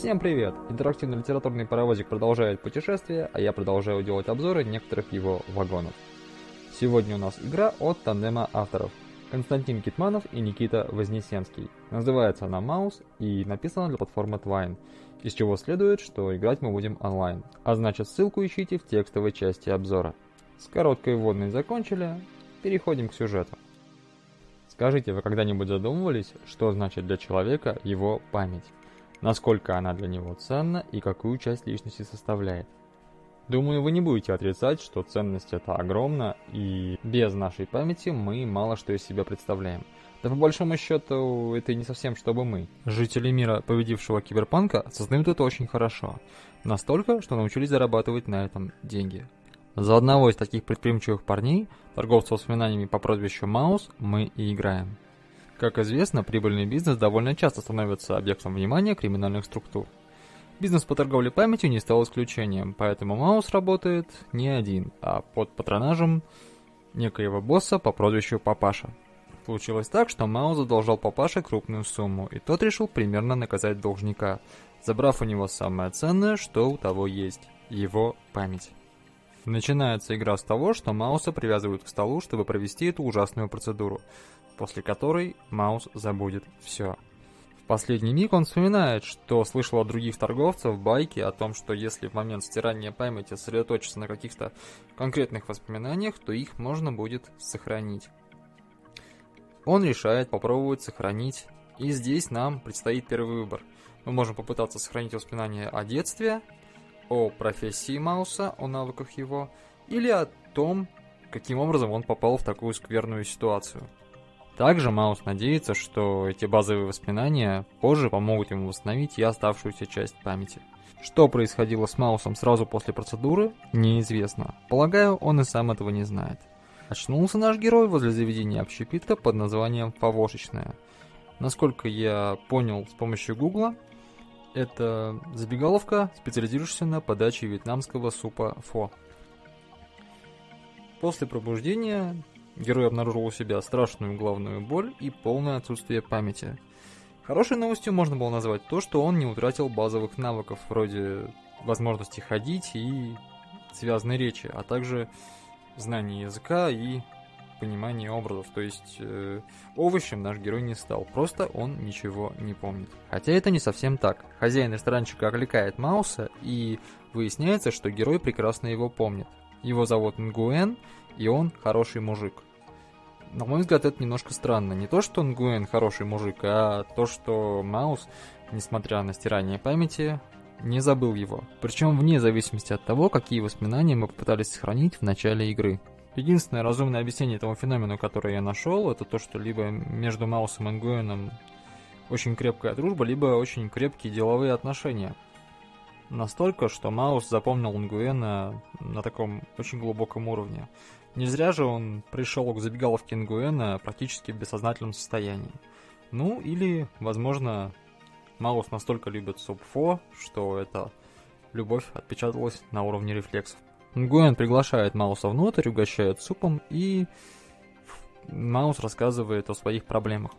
Всем привет! Интерактивный литературный паровозик продолжает путешествие, а я продолжаю делать обзоры некоторых его вагонов. Сегодня у нас игра от тандема авторов Константин Китманов и Никита Вознесенский. Называется она Маус и написана для платформы Twine, из чего следует, что играть мы будем онлайн. А значит ссылку ищите в текстовой части обзора. С короткой вводной закончили, переходим к сюжету. Скажите, вы когда-нибудь задумывались, что значит для человека его память? Насколько она для него ценна и какую часть личности составляет? Думаю, вы не будете отрицать, что ценность это огромна, и без нашей памяти мы мало что из себя представляем. Да по большому счету, это и не совсем чтобы мы. Жители мира, победившего киберпанка, осознают это очень хорошо. Настолько, что научились зарабатывать на этом деньги. За одного из таких предприимчивых парней, торговца воспоминаниями по прозвищу Маус, мы и играем. Как известно, прибыльный бизнес довольно часто становится объектом внимания криминальных структур. Бизнес по торговле памятью не стал исключением, поэтому Маус работает не один, а под патронажем некоего босса по прозвищу Папаша. Получилось так, что Маус задолжал Папаше крупную сумму, и тот решил примерно наказать должника, забрав у него самое ценное, что у того есть – его память. Начинается игра с того, что Мауса привязывают к столу, чтобы провести эту ужасную процедуру, после которой Маус забудет все. В последний миг он вспоминает, что слышал от других торговцев байки о том, что если в момент стирания памяти сосредоточиться на каких-то конкретных воспоминаниях, то их можно будет сохранить. Он решает попробовать сохранить, и здесь нам предстоит первый выбор. Мы можем попытаться сохранить воспоминания о детстве, о профессии Мауса, о навыках его, или о том, каким образом он попал в такую скверную ситуацию. Также Маус надеется, что эти базовые воспоминания позже помогут ему восстановить и оставшуюся часть памяти. Что происходило с Маусом сразу после процедуры, неизвестно. Полагаю, он и сам этого не знает. Очнулся наш герой возле заведения общепитка под названием «Фавошечная». Насколько я понял с помощью гугла, это забегаловка, специализирующаяся на подаче вьетнамского супа фо. После пробуждения герой обнаружил у себя страшную головную боль и полное отсутствие памяти. Хорошей новостью можно было назвать то, что он не утратил базовых навыков, вроде возможности ходить и связанной речи, а также знания языка и понимание образов. То есть э, овощем наш герой не стал, просто он ничего не помнит. Хотя это не совсем так. Хозяин ресторанчика окликает Мауса, и выясняется, что герой прекрасно его помнит. Его зовут Нгуэн, и он хороший мужик. На мой взгляд, это немножко странно. Не то, что Нгуэн хороший мужик, а то, что Маус, несмотря на стирание памяти, не забыл его. Причем вне зависимости от того, какие воспоминания мы попытались сохранить в начале игры. Единственное разумное объяснение этому феномену, которое я нашел, это то, что либо между Маусом и Нгуэном очень крепкая дружба, либо очень крепкие деловые отношения. Настолько, что Маус запомнил Нгуэна на таком очень глубоком уровне. Не зря же он пришел к забегаловке Нгуэна практически в бессознательном состоянии. Ну, или, возможно, Маус настолько любит Субфо, что эта любовь отпечаталась на уровне рефлексов. Нгуэн приглашает Мауса внутрь, угощает супом, и Маус рассказывает о своих проблемах.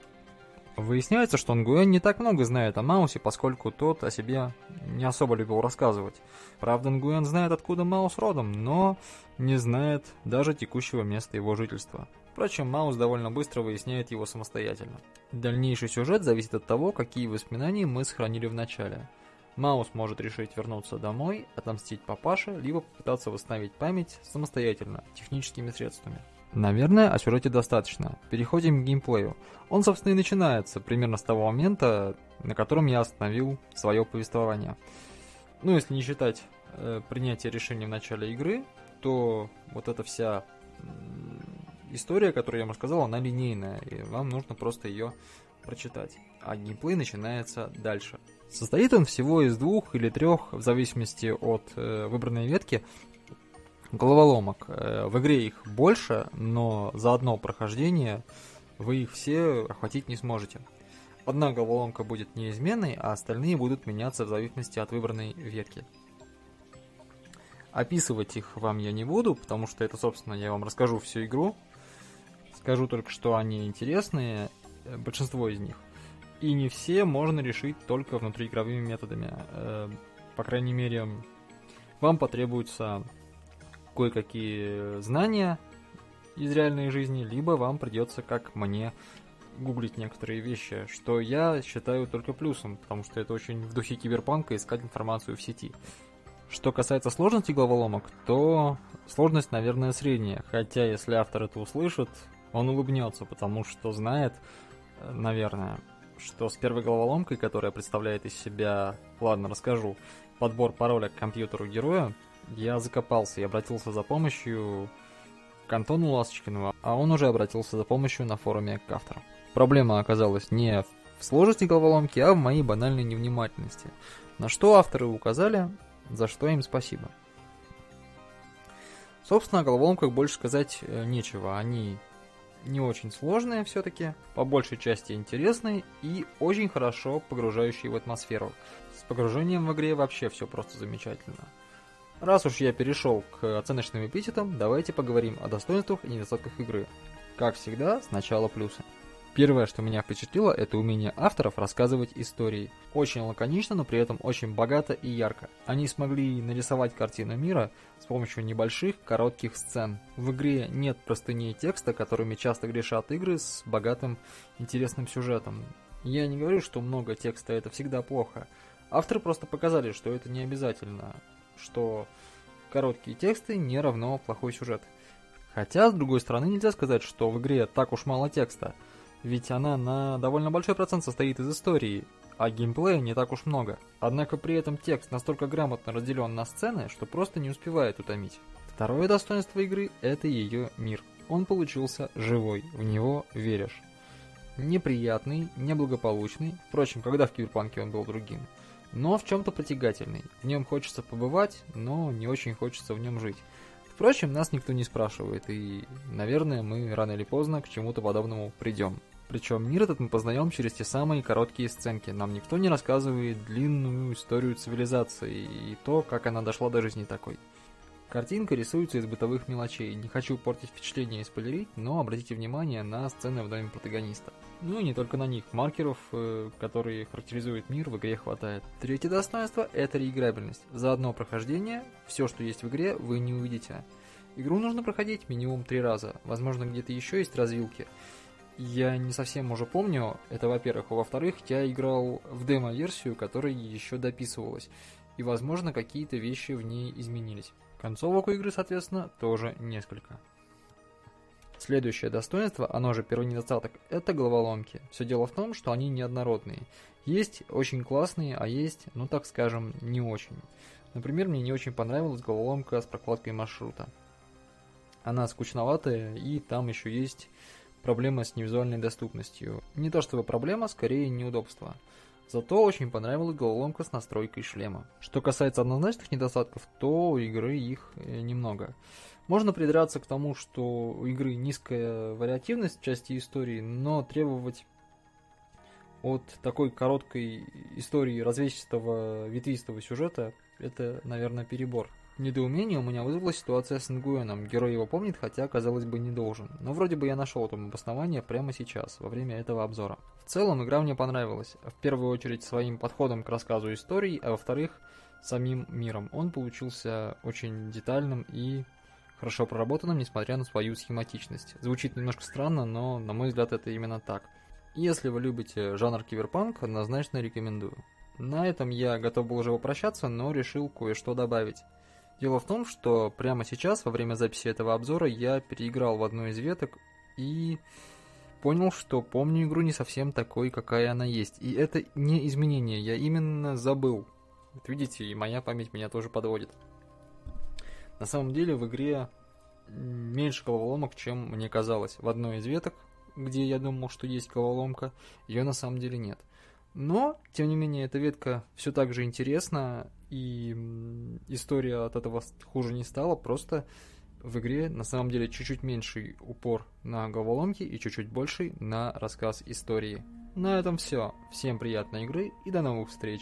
Выясняется, что Нгуэн не так много знает о Маусе, поскольку тот о себе не особо любил рассказывать. Правда, Нгуэн знает, откуда Маус родом, но не знает даже текущего места его жительства. Впрочем, Маус довольно быстро выясняет его самостоятельно. Дальнейший сюжет зависит от того, какие воспоминания мы сохранили в начале. Маус может решить вернуться домой, отомстить папаше, либо попытаться восстановить память самостоятельно, техническими средствами. Наверное, о сюжете достаточно. Переходим к геймплею. Он, собственно, и начинается примерно с того момента, на котором я остановил свое повествование. Ну, если не считать э, принятие решения в начале игры, то вот эта вся история, которую я вам рассказал, она линейная, и вам нужно просто ее прочитать. А геймплей начинается дальше. Состоит он всего из двух или трех, в зависимости от э, выбранной ветки, головоломок. Э, в игре их больше, но за одно прохождение вы их все охватить не сможете. Одна головоломка будет неизменной, а остальные будут меняться в зависимости от выбранной ветки. Описывать их вам я не буду, потому что это, собственно, я вам расскажу всю игру. Скажу только, что они интересные, э, большинство из них. И не все можно решить только внутриигровыми методами. Э, по крайней мере, вам потребуются кое-какие знания из реальной жизни, либо вам придется, как мне, гуглить некоторые вещи, что я считаю только плюсом, потому что это очень в духе киберпанка искать информацию в сети. Что касается сложности головоломок, то сложность, наверное, средняя, хотя если автор это услышит, он улыбнется, потому что знает, э, наверное, что с первой головоломкой, которая представляет из себя, ладно, расскажу, подбор пароля к компьютеру героя, я закопался и обратился за помощью к Антону Ласточкину, а он уже обратился за помощью на форуме к автору. Проблема оказалась не в сложности головоломки, а в моей банальной невнимательности. На что авторы указали, за что им спасибо. Собственно, о головоломках больше сказать э, нечего. Они не очень сложные все-таки, по большей части интересные и очень хорошо погружающие в атмосферу. С погружением в игре вообще все просто замечательно. Раз уж я перешел к оценочным эпитетам, давайте поговорим о достоинствах и недостатках игры. Как всегда, сначала плюсы. Первое, что меня впечатлило, это умение авторов рассказывать истории. Очень лаконично, но при этом очень богато и ярко. Они смогли нарисовать картину мира с помощью небольших, коротких сцен. В игре нет простыней текста, которыми часто грешат игры с богатым, интересным сюжетом. Я не говорю, что много текста это всегда плохо. Авторы просто показали, что это не обязательно, что короткие тексты не равно плохой сюжет. Хотя, с другой стороны, нельзя сказать, что в игре так уж мало текста – ведь она на довольно большой процент состоит из истории, а геймплея не так уж много. Однако при этом текст настолько грамотно разделен на сцены, что просто не успевает утомить. Второе достоинство игры – это ее мир. Он получился живой, в него веришь. Неприятный, неблагополучный, впрочем, когда в Киберпанке он был другим, но в чем-то притягательный. В нем хочется побывать, но не очень хочется в нем жить. Впрочем, нас никто не спрашивает, и, наверное, мы рано или поздно к чему-то подобному придем. Причем мир этот мы познаем через те самые короткие сценки. Нам никто не рассказывает длинную историю цивилизации и то, как она дошла до жизни такой. Картинка рисуется из бытовых мелочей. Не хочу портить впечатление и спойлерить, но обратите внимание на сцены в доме протагониста. Ну и не только на них. Маркеров, э, которые характеризуют мир, в игре хватает. Третье достоинство – это реиграбельность. За одно прохождение все, что есть в игре, вы не увидите. Игру нужно проходить минимум три раза. Возможно, где-то еще есть развилки – я не совсем уже помню, это во-первых. А во-вторых, я играл в демо-версию, которая еще дописывалась. И, возможно, какие-то вещи в ней изменились. Концовок у игры, соответственно, тоже несколько. Следующее достоинство, оно же первый недостаток, это головоломки. Все дело в том, что они неоднородные. Есть очень классные, а есть, ну так скажем, не очень. Например, мне не очень понравилась головоломка с прокладкой маршрута. Она скучноватая, и там еще есть проблема с невизуальной доступностью. Не то чтобы проблема, скорее неудобство. Зато очень понравилась головоломка с настройкой шлема. Что касается однозначных недостатков, то у игры их э, немного. Можно придраться к тому, что у игры низкая вариативность в части истории, но требовать от такой короткой истории развесистого ветвистого сюжета это, наверное, перебор. Недоумение у меня вызвала ситуация с Нгуэном. Герой его помнит, хотя, казалось бы, не должен. Но вроде бы я нашел там обоснование прямо сейчас, во время этого обзора. В целом, игра мне понравилась. В первую очередь своим подходом к рассказу истории, а во-вторых, самим миром. Он получился очень детальным и хорошо проработанным, несмотря на свою схематичность. Звучит немножко странно, но, на мой взгляд, это именно так. Если вы любите жанр киберпанк, однозначно рекомендую. На этом я готов был уже попрощаться, но решил кое-что добавить. Дело в том, что прямо сейчас, во время записи этого обзора, я переиграл в одну из веток и понял, что помню игру не совсем такой, какая она есть. И это не изменение, я именно забыл. Вот видите, и моя память меня тоже подводит. На самом деле в игре меньше головоломок, чем мне казалось. В одной из веток, где я думал, что есть головоломка, ее на самом деле нет. Но, тем не менее, эта ветка все так же интересна, и история от этого хуже не стала, просто в игре на самом деле чуть-чуть меньший упор на головоломки и чуть-чуть больший на рассказ истории. На этом все. Всем приятной игры и до новых встреч.